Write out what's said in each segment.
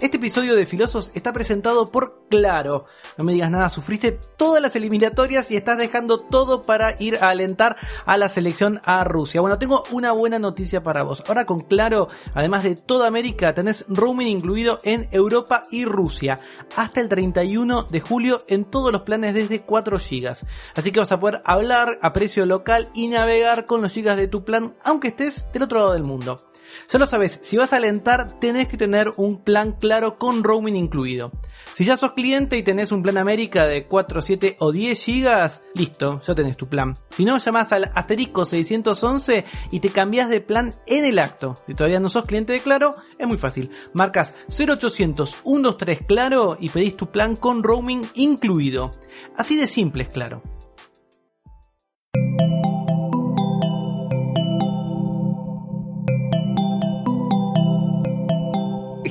Este episodio de Filosos está presentado por Claro. No me digas nada, sufriste todas las eliminatorias y estás dejando todo para ir a alentar a la selección a Rusia. Bueno, tengo una buena noticia para vos. Ahora con Claro, además de toda América, tenés roaming incluido en Europa y Rusia. Hasta el 31 de julio en todos los planes desde 4 GB. Así que vas a poder hablar a precio local y navegar con los GB de tu plan, aunque estés del otro lado del mundo. Solo sabes, si vas a alentar, tenés que tener un plan claro con roaming incluido. Si ya sos cliente y tenés un plan América de 4, 7 o 10 gigas, listo, ya tenés tu plan. Si no, llamás al asterisco 611 y te cambias de plan en el acto. Si todavía no sos cliente de Claro, es muy fácil. Marcas 0800 123 Claro y pedís tu plan con roaming incluido. Así de simple es Claro.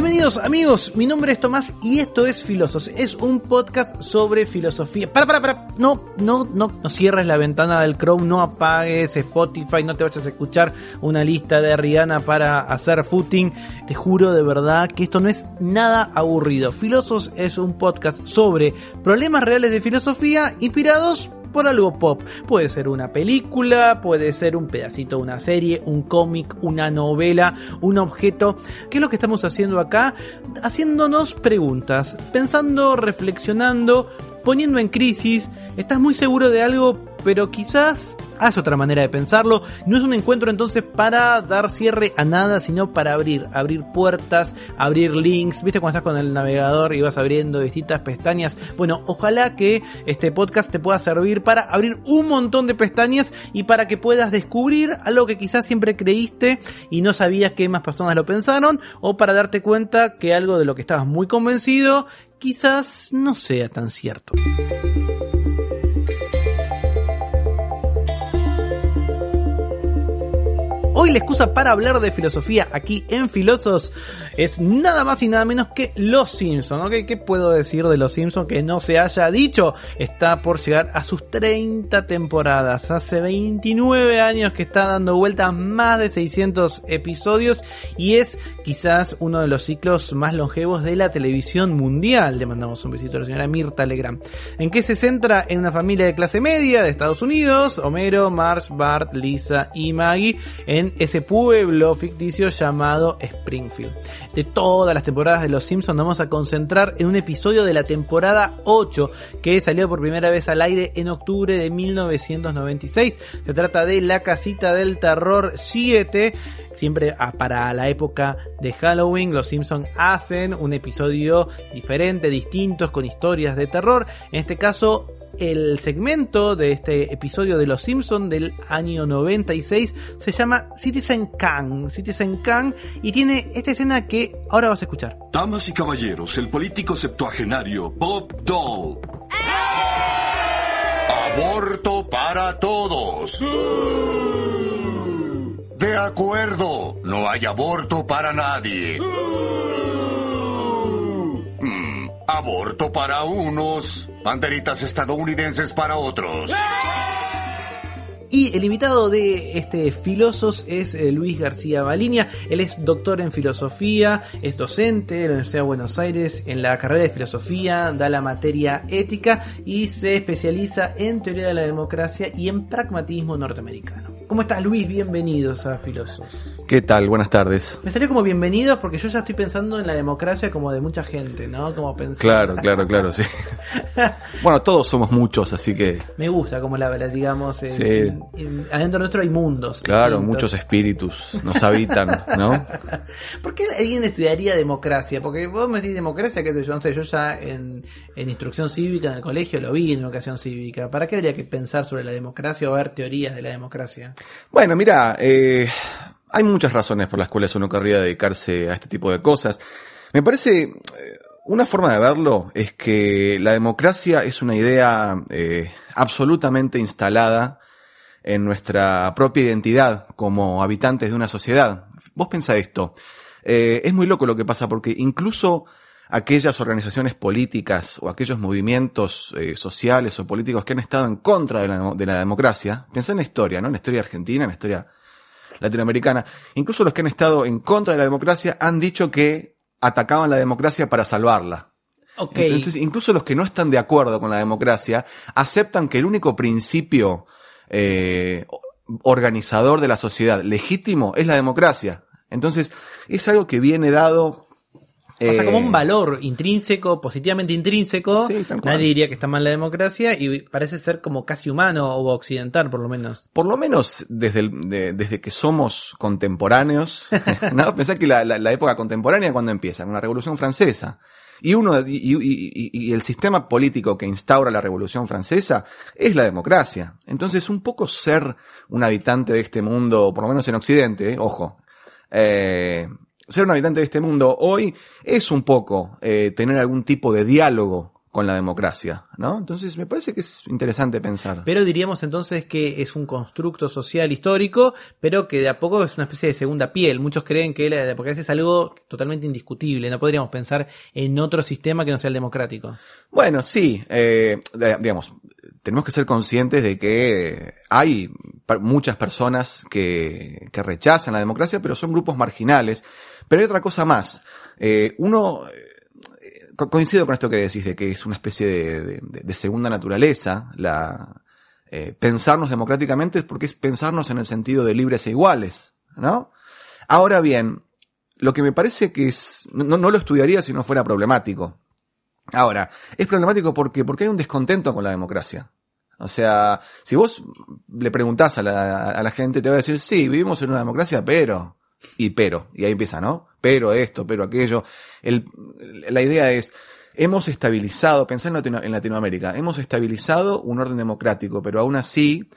Bienvenidos amigos, mi nombre es Tomás y esto es Filosos. Es un podcast sobre filosofía. Para, para, para. No, no, no, no cierres la ventana del Chrome, no apagues Spotify, no te vayas a escuchar una lista de Rihanna para hacer footing. Te juro de verdad que esto no es nada aburrido. Filosos es un podcast sobre problemas reales de filosofía inspirados por algo pop. Puede ser una película, puede ser un pedacito de una serie, un cómic, una novela, un objeto. ¿Qué es lo que estamos haciendo acá? Haciéndonos preguntas, pensando, reflexionando, poniendo en crisis. ¿Estás muy seguro de algo? Pero quizás haz otra manera de pensarlo. No es un encuentro entonces para dar cierre a nada, sino para abrir, abrir puertas, abrir links. ¿Viste cuando estás con el navegador y vas abriendo distintas pestañas? Bueno, ojalá que este podcast te pueda servir para abrir un montón de pestañas y para que puedas descubrir algo que quizás siempre creíste y no sabías que más personas lo pensaron, o para darte cuenta que algo de lo que estabas muy convencido quizás no sea tan cierto. Hoy la excusa para hablar de filosofía aquí en Filosos es nada más y nada menos que Los Simpsons. ¿ok? ¿Qué puedo decir de Los Simpsons que no se haya dicho? Está por llegar a sus 30 temporadas. Hace 29 años que está dando vuelta más de 600 episodios y es quizás uno de los ciclos más longevos de la televisión mundial. Le mandamos un besito a la señora Mirta Legrand. ¿En qué se centra? En una familia de clase media de Estados Unidos. Homero, Marge, Bart, Lisa y Maggie. Ese pueblo ficticio llamado Springfield. De todas las temporadas de Los Simpsons nos vamos a concentrar en un episodio de la temporada 8 que salió por primera vez al aire en octubre de 1996. Se trata de La Casita del Terror 7. Siempre para la época de Halloween, los Simpsons hacen un episodio diferente, distintos, con historias de terror. En este caso, el segmento de este episodio de Los Simpson del año 96 se llama Citizen Kang. Citizen Kang y tiene esta escena que ahora vas a escuchar. Damas y caballeros, el político septuagenario Bob Dole. Aborto para todos. De acuerdo, no hay aborto para nadie. Aborto para unos, banderitas estadounidenses para otros. Y el invitado de este Filosos es eh, Luis García Baliña. Él es doctor en filosofía, es docente de la Universidad de Buenos Aires en la carrera de filosofía, da la materia ética y se especializa en teoría de la democracia y en pragmatismo norteamericano. ¿Cómo estás Luis? Bienvenidos a Filosos. ¿Qué tal? Buenas tardes. Me salió como bienvenidos porque yo ya estoy pensando en la democracia como de mucha gente, ¿no? Como pensar. Claro, claro, claro, sí. bueno, todos somos muchos, así que... Me gusta como la, digamos, en- Sí. en- adentro nuestro hay mundos. Claro, distintos. muchos espíritus nos habitan, ¿no? ¿Por qué alguien estudiaría democracia? Porque vos me decís democracia, qué sé yo, no sé, yo ya en instrucción cívica en el colegio lo vi en educación cívica. ¿Para qué habría que pensar sobre la democracia o ver teorías de la democracia? Bueno, mira, eh, hay muchas razones por las cuales uno querría dedicarse a este tipo de cosas. Me parece, eh, una forma de verlo es que la democracia es una idea eh, absolutamente instalada en nuestra propia identidad como habitantes de una sociedad. Vos pensá esto. Es muy loco lo que pasa porque incluso aquellas organizaciones políticas o aquellos movimientos eh, sociales o políticos que han estado en contra de la, de la democracia, pensá en la historia, ¿no? En la historia argentina, en la historia latinoamericana, incluso los que han estado en contra de la democracia han dicho que atacaban la democracia para salvarla. Entonces, incluso los que no están de acuerdo con la democracia aceptan que el único principio eh, organizador de la sociedad legítimo es la democracia. Entonces, es algo que viene dado. O sea, eh, como un valor intrínseco, positivamente intrínseco. Sí. Nadie diría que está mal la democracia y parece ser como casi humano o occidental, por lo menos. Por lo menos desde, el- de- desde que somos contemporáneos, ¿no? Pensá que la, la- la época contemporánea cuando empieza, con la Revolución Francesa. Y uno, y, y- y- y el sistema político que instaura la Revolución Francesa es la democracia. Entonces, un poco ser un habitante de este mundo, por lo menos en Occidente, eh, ojo, eh, ser un habitante de este mundo hoy es un poco eh, tener algún tipo de diálogo con la democracia, ¿no? Entonces, me parece que es interesante pensar. Pero diríamos entonces que es un constructo social histórico, pero que de a poco es una especie de segunda piel. Muchos creen que la democracia es algo totalmente indiscutible. No podríamos pensar en otro sistema que no sea el democrático. Bueno, sí, eh, digamos, tenemos que ser conscientes de que hay muchas personas que, que rechazan la democracia, pero son grupos marginales. Pero hay otra cosa más. Eh, uno, eh, co- coincido con esto que decís, de que es una especie de, segunda naturaleza, eh, pensarnos democráticamente, porque es pensarnos en el sentido de libres e iguales, ¿no? Ahora bien, lo que me parece que es, no, no lo estudiaría si no fuera problemático. Ahora, es problemático porque, porque hay un descontento con la democracia. O sea, si vos le preguntás a la, a la gente, te va a decir, sí, vivimos en una democracia, pero, y pero, y ahí empieza, ¿no? Pero esto, pero aquello. El, la idea es, hemos estabilizado, pensá en, en Latinoamérica, hemos estabilizado un orden democrático, pero aún así,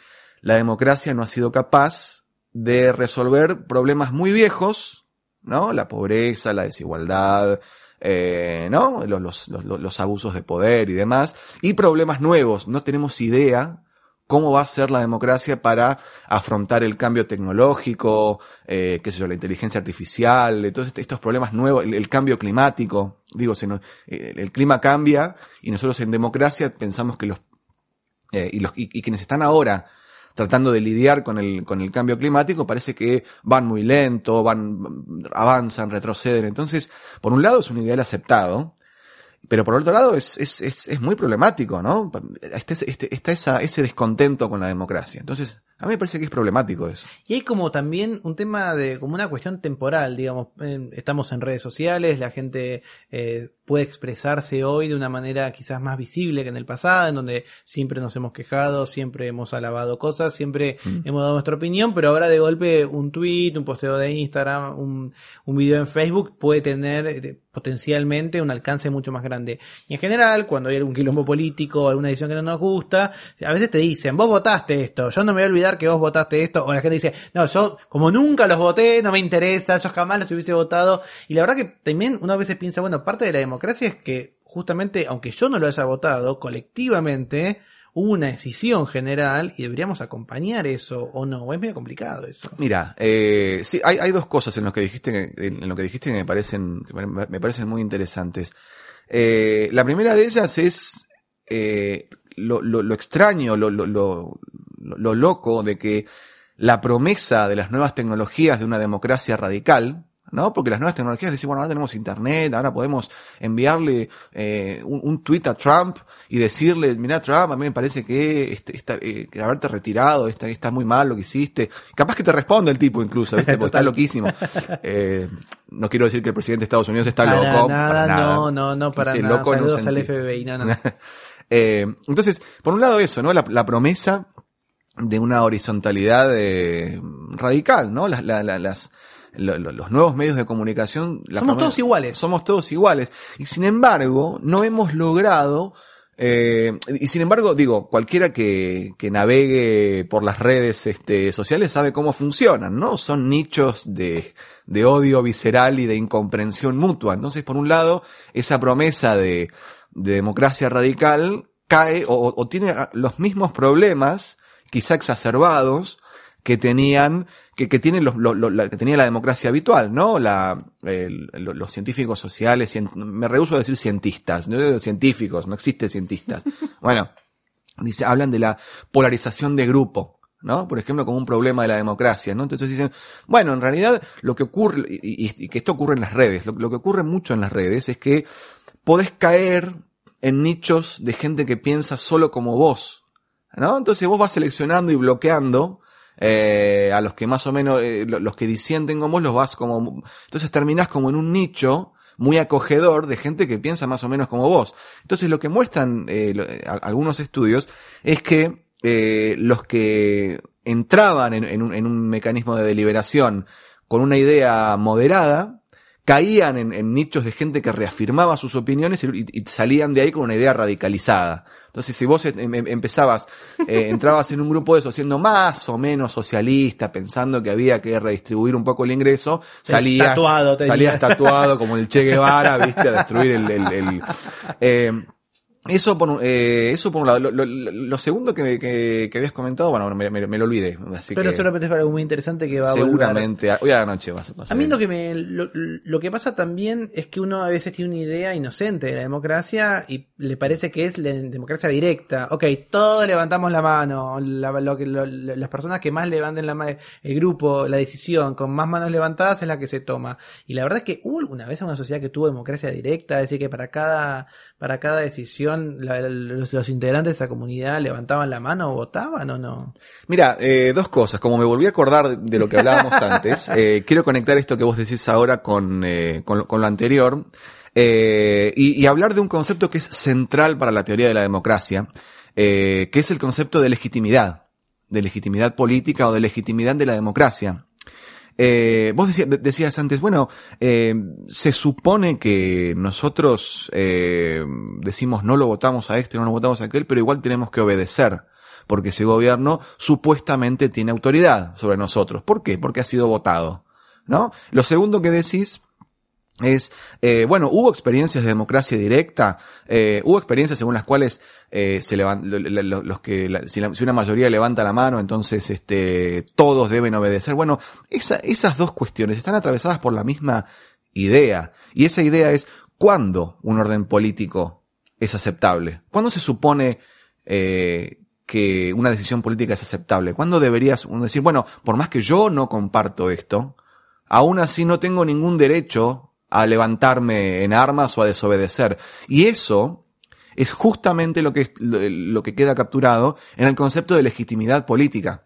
la democracia no ha sido capaz de resolver problemas muy viejos, ¿no? La pobreza, la desigualdad, eh, ¿no? Los, los, los, los abusos de poder y demás, y problemas nuevos. No tenemos idea cómo va a ser la democracia para afrontar el cambio tecnológico, eh, qué sé yo, la inteligencia artificial, todos est- estos problemas nuevos, el, cambio climático. Digo, se nos- eh, el clima cambia y nosotros en democracia pensamos que los, eh, y, los y quienes están ahora tratando de lidiar con el, con el cambio climático, parece que van muy lento, van, avanzan, retroceden. Entonces, por un lado es un ideal aceptado, pero por otro lado es, es, es, es muy problemático, ¿no? Está, este, está esa, ese descontento con la democracia. Entonces, a mí me parece que es problemático eso. Y hay como también un tema de, como una cuestión temporal, digamos, estamos en redes sociales, la gente eh, puede expresarse hoy de una manera quizás más visible que en el pasado, en donde siempre nos hemos quejado, siempre hemos alabado cosas, siempre hemos dado nuestra opinión, pero ahora de golpe un tweet, un posteo de Instagram, un, un video en Facebook puede tener eh, potencialmente un alcance mucho más grande. Y en general, cuando hay algún quilombo político, alguna decisión que no nos gusta, a veces te dicen, vos votaste esto, yo no me voy a olvidar que vos votaste esto, o la gente dice, no, yo como nunca los voté, no me interesa, yo jamás los hubiese votado. Y la verdad que también uno a veces piensa, bueno, parte de la democracia es que justamente, aunque yo no lo haya votado, colectivamente hubo una decisión general y deberíamos acompañar eso, o no, es medio complicado eso. Mira, eh, sí, hay, hay dos cosas en lo que dijiste, en lo que dijiste que me parecen, me, parecen muy interesantes. Eh, la primera de ellas es eh, lo, lo, extraño, lo, lo, lo loco de que la promesa de las nuevas tecnologías de una democracia radical, ¿no? Porque las nuevas tecnologías dicen, bueno, ahora tenemos internet, ahora podemos enviarle eh, un, un tweet a Trump y decirle, mira Trump, a mí me parece que, este, esta, eh, que haberte retirado, está, está muy mal lo que hiciste. Capaz que te responde el tipo incluso, ¿viste? Porque está loquísimo. Eh, no quiero decir que el presidente de Estados Unidos está Para loco. nada, para nada. no, no, no, para nada. loco Saludos al. FBI, no. Eh, entonces, por un lado eso, ¿no? La, la promesa de una horizontalidad eh, radical, ¿no? Las, la- la- las, lo- lo- los nuevos medios de comunicación. la Somos todos iguales. Somos todos iguales. Y sin embargo, no hemos logrado. eh, y sin embargo, digo, cualquiera que, que navegue por las redes este, sociales sabe cómo funcionan, ¿no? Son nichos de, de odio visceral y de incomprensión mutua. Entonces, por un lado, esa promesa de, de democracia radical cae o, o tiene los mismos problemas quizá exacerbados, que tenían, que, que tienen los, lo- lo- la, que tenía la democracia habitual, ¿no? La, lo- los científicos sociales, cien- me rehuso a decir cientistas, no digo científicos, no existe cientistas. Bueno, dice, hablan de la polarización de grupo. ¿no? Por ejemplo, como un problema de la democracia, ¿no? Entonces dicen, bueno, en realidad lo que ocurre, y, y- y que esto ocurre en las redes, lo, lo que ocurre mucho en las redes es que podés caer en nichos de gente que piensa solo como vos, ¿no? Entonces vos vas seleccionando y bloqueando eh, a los que más o menos, eh, lo- los que disienten con vos, los vas como, entonces terminás como en un nicho muy acogedor de gente que piensa más o menos como vos. Entonces lo que muestran eh, eh, algunos estudios es que eh, los que entraban en, un, mecanismo de deliberación con una idea moderada, caían en, nichos de gente que reafirmaba sus opiniones y salían de ahí con una idea radicalizada. Entonces, si vos em- em- empezabas, eh, entrabas en un grupo de eso siendo más o menos socialista, pensando que había que redistribuir un poco el ingreso, salías, Tatuado salías tatuado como el Che Guevara, viste, a destruir el, el- el- eh, eso por, un- eh, eso por un lado. Lo, lo- lo segundo que, que, que habías comentado, bueno, me, me- me lo olvidé. Así Pero que seguramente fue algo muy interesante que va a volver. seguramente, hoy a la noche vas a pasar. A mí lo que me lo, lo que pasa también es que uno a veces tiene una idea inocente de la democracia y le parece que es la democracia directa. Ok, todos levantamos la mano, la- lo que, las personas que más levanten la mano, el grupo, la decisión con más manos levantadas es la que se toma. Y la verdad es que hubo alguna vez una sociedad que tuvo democracia directa, es decir, que para cada, para cada decisión la- los, los integrantes de esa comunidad levantaban la mano o votaban o no. Mira, eh, dos cosas. Como me volví a acordar de lo que hablábamos antes, eh, quiero conectar esto que vos decís ahora con, eh, con, lo- con lo anterior y, y hablar de un concepto que es central para la teoría de la democracia, que es el concepto de legitimidad, de legitimidad política o de legitimidad de la democracia. Eh, vos decía- de- decías antes, bueno, eh, se supone que nosotros eh, decimos no lo votamos a este, no lo votamos a aquel, pero igual tenemos que obedecer, porque ese gobierno supuestamente tiene autoridad sobre nosotros. ¿Por qué? Porque ha sido votado. ¿No? Lo segundo que decís es, eh, bueno, hubo experiencias de democracia directa, eh, hubo experiencias según las cuales eh, se levan- lo- lo- lo- los que, la- si, una mayoría levanta la mano, entonces este, todos deben obedecer. Bueno, esa- esas dos cuestiones están atravesadas por la misma idea. Y esa idea es, ¿cuándo un orden político es aceptable? ¿Cuándo se supone eh, que una decisión política es aceptable? ¿Cuándo deberías uno decir, bueno, por más que yo no comparto esto, aún así no tengo ningún derecho a levantarme en armas o a desobedecer. Y eso es justamente lo que, lo, que queda capturado en el concepto de legitimidad política.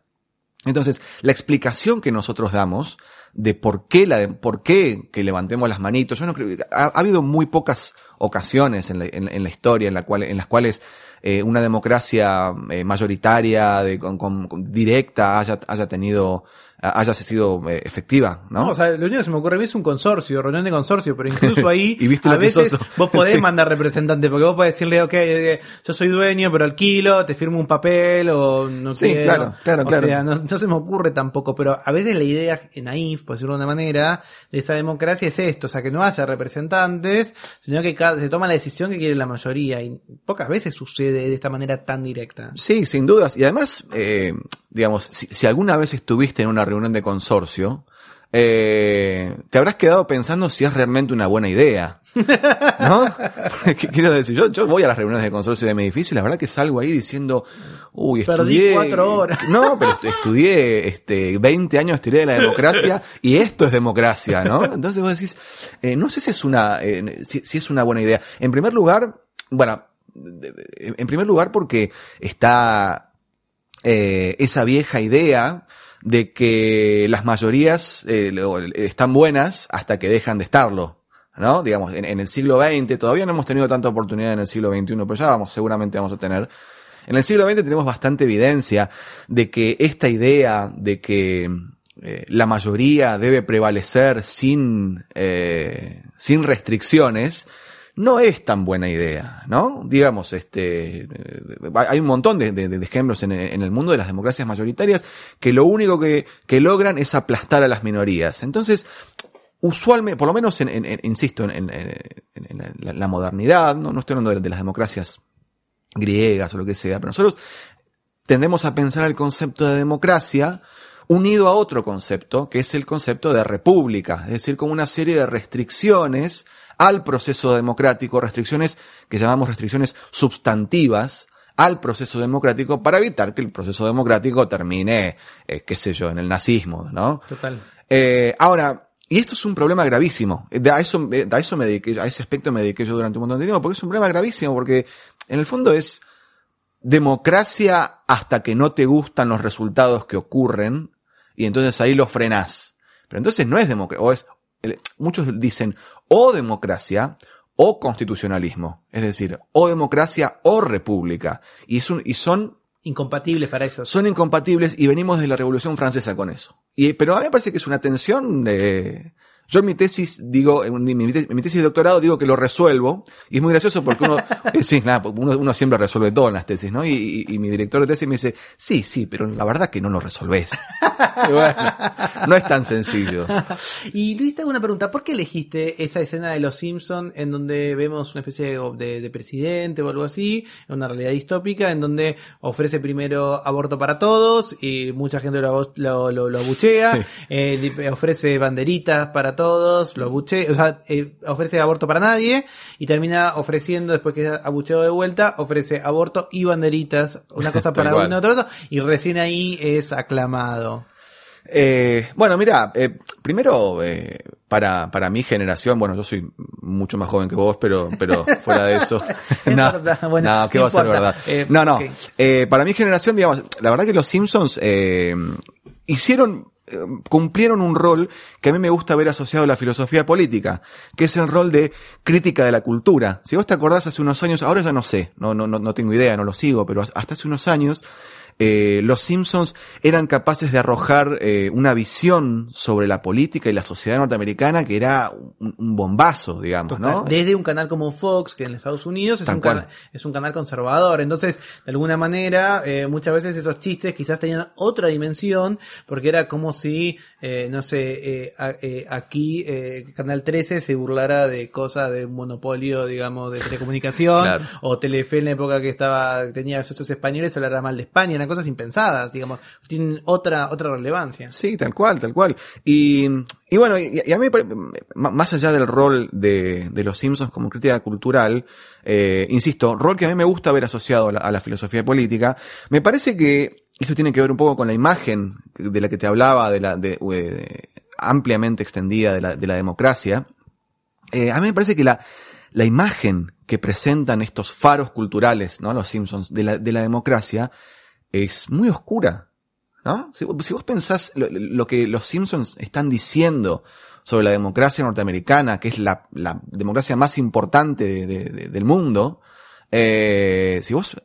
Entonces, la explicación que nosotros damos de por qué, la, por qué que levantemos las manitos, yo no creo, ha, ha habido muy pocas ocasiones en la, historia en, la cual, en las cuales eh, una democracia eh, mayoritaria, directa, haya, haya tenido, haya sido eh, efectiva, ¿no? No, o sea, lo único que se me ocurre a mí es un consorcio, reunión de consorcio, pero incluso ahí Y viste a veces vos podés Sí. mandar representante, porque vos podés decirle, ok, eh, yo soy dueño, pero alquilo, te firmo un papel o no Sí, quiero. claro, claro, o claro. sea, no, no se me ocurre tampoco, pero a veces la idea naif, por decirlo de una manera, de esa democracia es esto, o sea, que no haya representantes, sino que cada- se toma la decisión que quiere la mayoría, y pocas veces sucede de esta manera tan directa. Sí, sin dudas. Y además, eh, digamos, si, si alguna vez estuviste en una reunión de consorcio, eh, te habrás quedado pensando si es realmente una buena idea. ¿No? ¿Qué quiero decir? Yo, yo voy a las reuniones de consorcio de mi edificio y la verdad que salgo ahí diciendo, uy, Perdí estudié. cuatro horas. No, pero estu- estudié este, 20 años de teoría de la democracia y esto es democracia, ¿no? Entonces vos decís, eh, no sé si es una, eh, si, si es una buena idea. En primer lugar, bueno, en primer lugar porque está eh, esa vieja idea de que las mayorías eh, están buenas hasta que dejan de estarlo. ¿No? Digamos, en, en el siglo XX, todavía no hemos tenido tanta oportunidad en el siglo XXI, pero ya vamos, seguramente vamos a tener. En el siglo XX tenemos bastante evidencia de que esta idea de que eh, la mayoría debe prevalecer sin, eh, sin restricciones, no es tan buena idea, ¿no? Digamos, este, eh, hay un montón de, ejemplos en, el mundo de las democracias mayoritarias que lo único que, logran es aplastar a las minorías. Entonces, usualmente, por lo menos, en, en- insisto, en, la modernidad, no, no estoy hablando de, de las democracias griegas o lo que sea, pero nosotros tendemos a pensar el concepto de democracia unido a otro concepto, que es el concepto de república, es decir, como una serie de restricciones al proceso democrático, restricciones que llamamos restricciones sustantivas al proceso democrático para evitar que el proceso democrático termine, eh, qué sé yo, en el nazismo, ¿no? Total. Eh, ahora, y esto es un problema gravísimo. De a eso, eh, a eso me dediqué, a ese aspecto me dediqué yo durante un montón de tiempo, porque es un problema gravísimo, porque en el fondo es democracia hasta que no te gustan los resultados que ocurren, y entonces ahí lo frenás. Pero entonces no es democracia, o es, muchos dicen o democracia o constitucionalismo. Es decir, o democracia o república. Y, es un, y son incompatibles para eso. Son incompatibles y venimos de la Revolución Francesa con eso. Y, pero a mí me parece que es una tensión de, yo en mi tesis digo, en mi, mi, tesis de doctorado digo que lo resuelvo, y es muy gracioso porque uno, eh, sí, nada, uno, uno, siempre resuelve todo en las tesis, ¿no? Y, y, y, mi director de tesis me dice, sí, sí, pero la verdad que no lo resolvés. bueno, no es tan sencillo. y Luis, te hago una pregunta, ¿por qué elegiste esa escena de Los Simpsons en donde vemos una especie de, de, de presidente o algo así, una realidad distópica, en donde ofrece primero aborto para todos, y mucha gente lo, lo, lo, lo abuchea, sí. eh, ofrece banderitas para todos, lo abuche, o sea, eh, ofrece aborto para nadie y termina ofreciendo, después que abucheo de vuelta, ofrece aborto y banderitas, una cosa para uno, otro, otro, y recién ahí es aclamado. Eh, bueno, mira, eh, primero, eh, para, para mi generación, bueno, yo soy mucho más joven que vos, pero, pero fuera de eso. no, bueno, no, ¿qué va a ser verdad? no, no. Okay. para mi generación, digamos, la verdad que los Simpsons hicieron cumplieron un rol que a mí me gusta ver asociado a la filosofía política, que es el rol de crítica de la cultura. Si vos te acordás hace unos años, ahora ya no sé, no, no, no tengo idea, no lo sigo, pero hasta hace unos años, eh, los Simpsons eran capaces de arrojar eh, una visión sobre la política y la sociedad norteamericana que era un, un bombazo, digamos, ¿no? Desde un canal como Fox, que en Estados Unidos es, un, can es un, canal conservador. Entonces, de alguna manera, eh, muchas veces esos chistes quizás tenían otra dimensión, porque era como si, eh, no sé, a, aquí Canal 13 se burlara de cosas de un monopolio, digamos, de telecomunicación, claro. o Telefe en la época que estaba tenía esos españoles hablara mal de España cosas impensadas, digamos, tienen otra, otra relevancia. Sí, tal cual, tal cual. Y, y bueno, y, a mí, más allá del rol de, de los Simpsons como crítica cultural, eh, insisto, rol que a mí me gusta ver asociado a la, filosofía política, me parece que eso tiene que ver un poco con la imagen de la que te hablaba, de la, de, de ampliamente extendida de la, de la democracia. Eh, a mí me parece que la, la imagen que presentan estos faros culturales, ¿no? Los Simpsons, de la, de la democracia, es muy oscura, ¿no? Si, si vos pensás lo, que los Simpsons están diciendo sobre la democracia norteamericana, que es la, democracia más importante de, de, de, del mundo, eh, si vos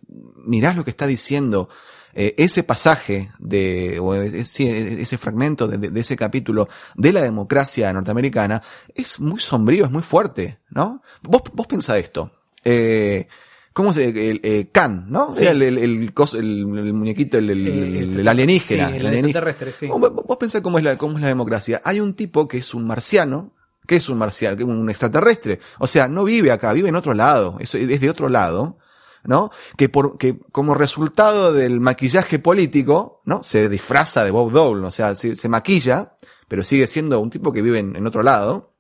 mirás lo que está diciendo eh, ese pasaje de, o ese, fragmento de, de, ese capítulo de la democracia norteamericana, es muy sombrío, es muy fuerte, ¿no? Vos, vos pensá esto. Eh, ¿Cómo se el, eh, Khan, ¿no? Sí. Era el, el, el, el, muñequito, el, el alienígena. Sí, el alienígena. Sí. Vos, vos pensás cómo es, la, cómo es la democracia. Hay un tipo que es un marciano, que es un marciano, que es un extraterrestre. O sea, no vive acá, vive en otro lado. Eso es de otro lado. ¿no? Que por, que como resultado del maquillaje político, ¿no? Se disfraza de Bob Dole, o sea, se, se maquilla, pero sigue siendo un tipo que vive en, en otro lado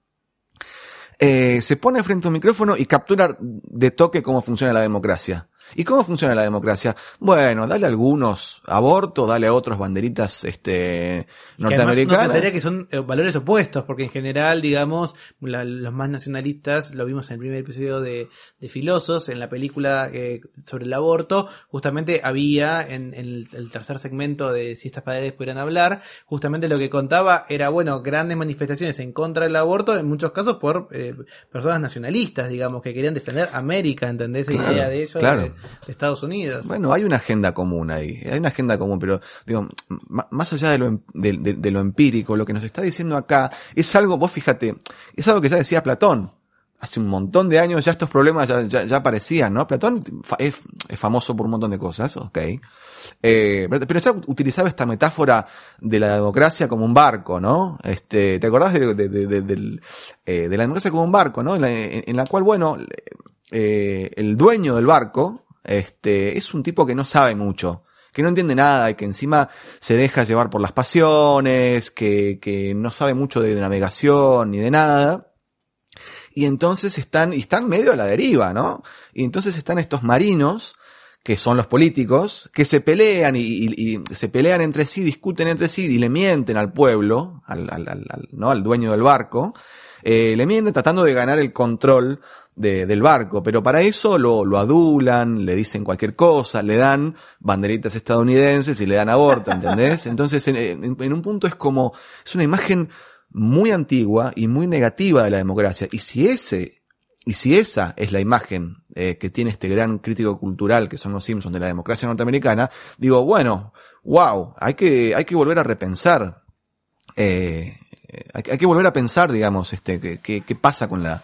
eh, se pone frente a un micrófono y captura de toque cómo funciona la democracia. ¿Y cómo funciona la democracia? Bueno, dale a algunos aborto, dale a otros banderitas este, norteamericanas. No pensaría que son eh, valores opuestos, porque en general, digamos, la, los más nacionalistas, lo vimos en el primer episodio de, de Filosos, en la película eh, sobre el aborto, justamente había en, en el, el, tercer segmento de Si estas paredes pudieran hablar, justamente lo que contaba era, bueno, grandes manifestaciones en contra del aborto, en muchos casos por eh, personas nacionalistas, digamos, que querían defender América, ¿entendés? Esa claro, idea de eso. Claro. De, Estados Unidos. Bueno, hay una agenda común ahí, hay una agenda común, pero digo, más allá de lo, em, de, lo empírico, lo que nos está diciendo acá es algo, vos fíjate, es algo que ya decía Platón, hace un montón de años ya estos problemas ya, ya, ya aparecían, ¿no? Platón es, es, famoso por un montón de cosas, ok. Eh, pero ya utilizaba esta metáfora de la democracia como un barco, ¿no? Este, ¿te acordás de, eh, la democracia como un barco, ¿no? En la, en la cual, bueno, eh, el dueño del barco, este, es un tipo que no sabe mucho, que no entiende nada y que encima se deja llevar por las pasiones, que, que no sabe mucho de navegación ni de nada. Y entonces están, y están medio a la deriva, ¿no? Y entonces están estos marinos, que son los políticos, que se pelean y, se pelean entre sí, discuten entre sí y le mienten al pueblo, al- ¿no? al dueño del barco, eh, le mienten tratando de ganar el control de- del barco, pero para eso lo, lo adulan, le dicen cualquier cosa, le dan banderitas estadounidenses y le dan aborto, ¿entendés? Entonces, en, en- en un punto es como, es una imagen muy antigua y muy negativa de la democracia. Y si ese, y si esa es la imagen eh, que tiene este gran crítico cultural que son los Simpsons de la democracia norteamericana, digo, bueno, wow, hay que, hay que volver a repensar, eh, hay, hay que volver a pensar, digamos, este, qué pasa con la,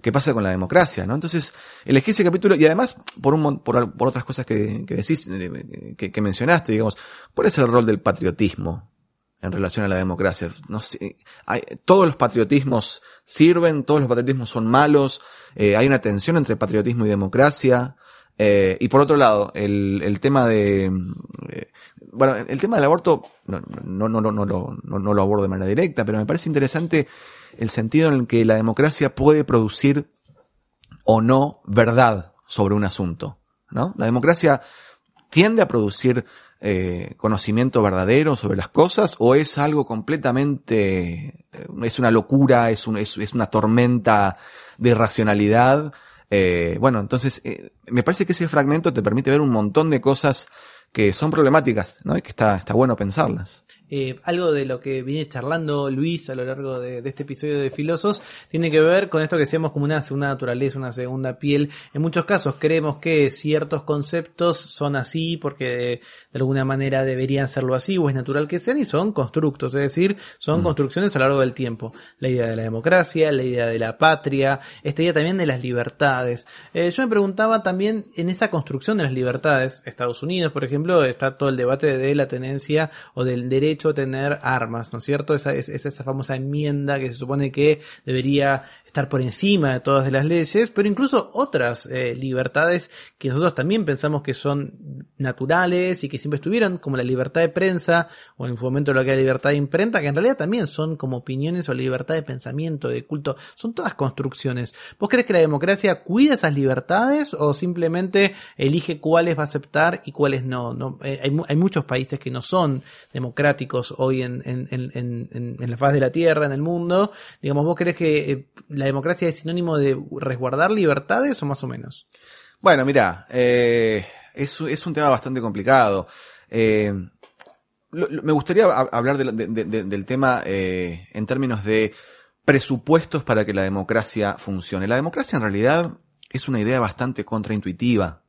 qué pasa con la democracia, ¿no? Entonces, elegí ese capítulo y además, por un, por, por otras cosas que, que decís, eh, que, mencionaste, digamos, ¿cuál es el rol del patriotismo? en relación a la democracia. No sé, todos los patriotismos sirven, todos los patriotismos son malos, eh, hay una tensión entre patriotismo y democracia. eh, y por otro lado, el, el tema de, bueno, el tema del aborto no, no, no, no lo abordo de manera directa, pero me parece interesante el sentido en el que la democracia puede producir o no verdad sobre un asunto, ¿no? La democracia tiende a producir eh, conocimiento verdadero sobre las cosas o es algo completamente, eh, es una locura, es, un- es, es una tormenta de irracionalidad. Eh, bueno, entonces, eh, me parece que ese fragmento te permite ver un montón de cosas que son problemáticas, ¿no? Y que está, está bueno pensarlas. Eh, algo de lo que viene charlando Luis a lo largo de, de este episodio de Filosos tiene que ver con esto que decíamos como una segunda naturaleza, una segunda piel. En muchos casos creemos que ciertos conceptos son así porque de, de alguna manera deberían serlo así o es natural que sean y son constructos, es decir, son construcciones a lo largo del tiempo. La idea de la democracia, la idea de la patria, esta idea también de las libertades. Eh, yo me preguntaba también en esa construcción de las libertades, Estados Unidos, por ejemplo, está todo el debate de la tenencia o del derecho a tener armas, ¿no es cierto? Esa es es esa famosa enmienda que se supone que debería estar por encima de todas las leyes, pero incluso otras eh, libertades que nosotros también pensamos que son naturales y que siempre estuvieron, como la libertad de prensa o en su momento lo que es la libertad de imprenta, que en realidad también son como opiniones o libertad de pensamiento, de culto, son todas construcciones. ¿Vos crees que la democracia cuida esas libertades o simplemente elige cuáles va a aceptar y cuáles no? no eh, hay, hay muchos países que no son democráticos hoy en, la faz de la Tierra, en el mundo. Digamos, ¿vos crees que eh, la democracia es sinónimo de resguardar libertades o más o menos? Bueno, mira, eh, es, un tema bastante complicado. Eh, me gustaría hab- hablar de la- de- de- de- del tema en términos de presupuestos para que la democracia funcione. La democracia en realidad es una idea bastante contraintuitiva.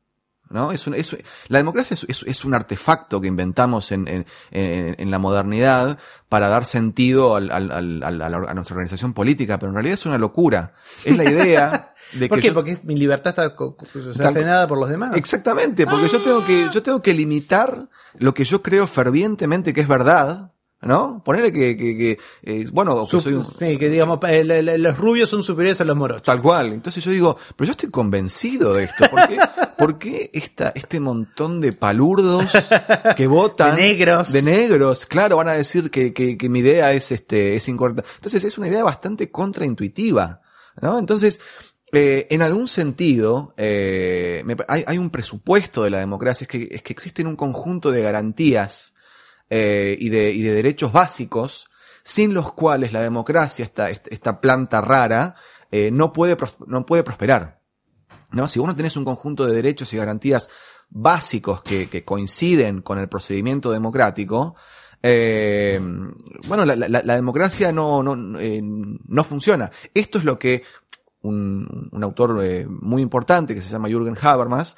¿No? Es un- es- la democracia es, es- es un artefacto que inventamos en, en- en- en la modernidad para dar sentido al- al- al- a, la- a nuestra organización política, pero en realidad es una locura. Es la idea de ¿Por que qué? yo- Porque mi libertad está o sea, frenada por los demás. Exactamente, porque yo tengo que, yo tengo que limitar lo que yo creo fervientemente que es verdad, ¿no? Ponerle que, que, que, eh, bueno, que soy un- Sí, que digamos, eh, le- le- los rubios son superiores a los morochos. tal cual. Entonces yo digo, pero yo estoy convencido de esto. ¿Por qué, por qué esta, este montón de palurdos que votan? De negros. De negros, claro, van a decir que, que, que mi idea es, este, es incorrecta. Entonces es una idea bastante contraintuitiva, ¿no? Entonces, eh, en algún sentido, eh, me hay, hay un presupuesto de la democracia, es que, es que existen un conjunto de garantías eh, y, de, y de derechos básicos sin los cuales la democracia, esta, esta planta rara, eh, no, puede, no puede prosperar. ¿No? Si vos no tenés un conjunto de derechos y garantías básicos que, coinciden con el procedimiento democrático, eh, bueno, la, democracia no, no, eh, no funciona. Esto es lo que un, autor eh, muy importante que se llama Jürgen Habermas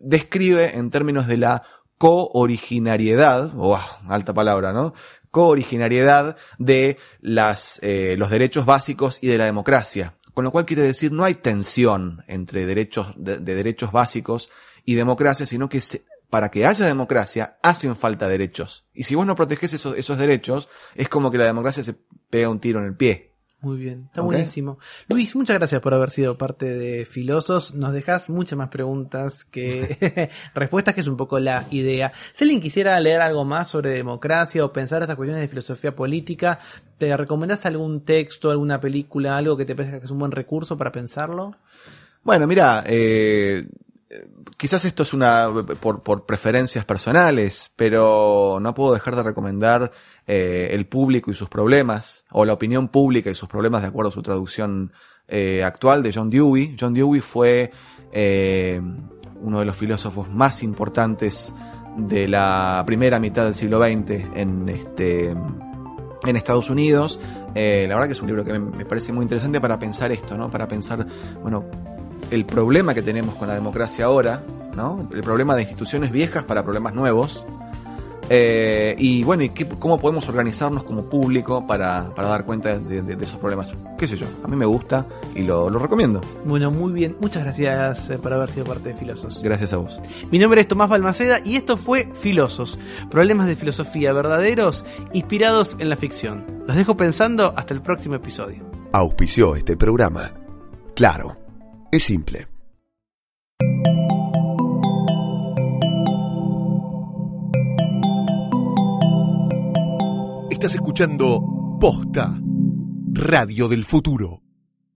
describe en términos de la cooriginariedad, oh, alta palabra, ¿no? Cooriginariedad de las, los derechos básicos y de la democracia. Con lo cual quiere decir no hay tensión entre derechos, de, de derechos básicos y democracia, sino que se- para que haya democracia hacen falta derechos. Y si vos no protegés esos, esos derechos, es como que la democracia se pega un tiro en el pie. Muy bien, está buenísimo. Luis, muchas gracias por haber sido parte de Filosos. Nos dejas muchas más preguntas que respuestas, que es un poco la idea. Si alguien quisiera leer algo más sobre democracia o pensar estas cuestiones de filosofía política, ¿te recomendás algún texto, alguna película, algo que te parezca que es un buen recurso para pensarlo? Bueno, mira, eh, quizás esto es una por, por preferencias personales, pero no puedo dejar de recomendar eh, El público y sus problemas, o La opinión pública y sus problemas de acuerdo a su traducción eh, actual de John Dewey. John Dewey fue eh, uno de los filósofos más importantes de la primera mitad del siglo XX en este en Estados Unidos. La verdad que es un libro que me parece muy interesante para pensar esto, ¿no? Para pensar, bueno, el problema que tenemos con la democracia ahora, ¿no? El problema de instituciones viejas para problemas nuevos. Eh, y bueno, y qué- cómo podemos organizarnos como público para, para dar cuenta de, de- de esos problemas. ¿Qué sé yo? A mí me gusta y lo, lo recomiendo. Bueno, muy bien. Muchas gracias eh, por haber sido parte de Filosos. Gracias a vos. Mi nombre es Tomás Balmaceda y esto fue Filosos, problemas de filosofía verdaderos inspirados en la ficción. Los dejo pensando hasta el próximo episodio. Auspició este programa. Claro, es simple. Estás escuchando Posta, Radio del Futuro.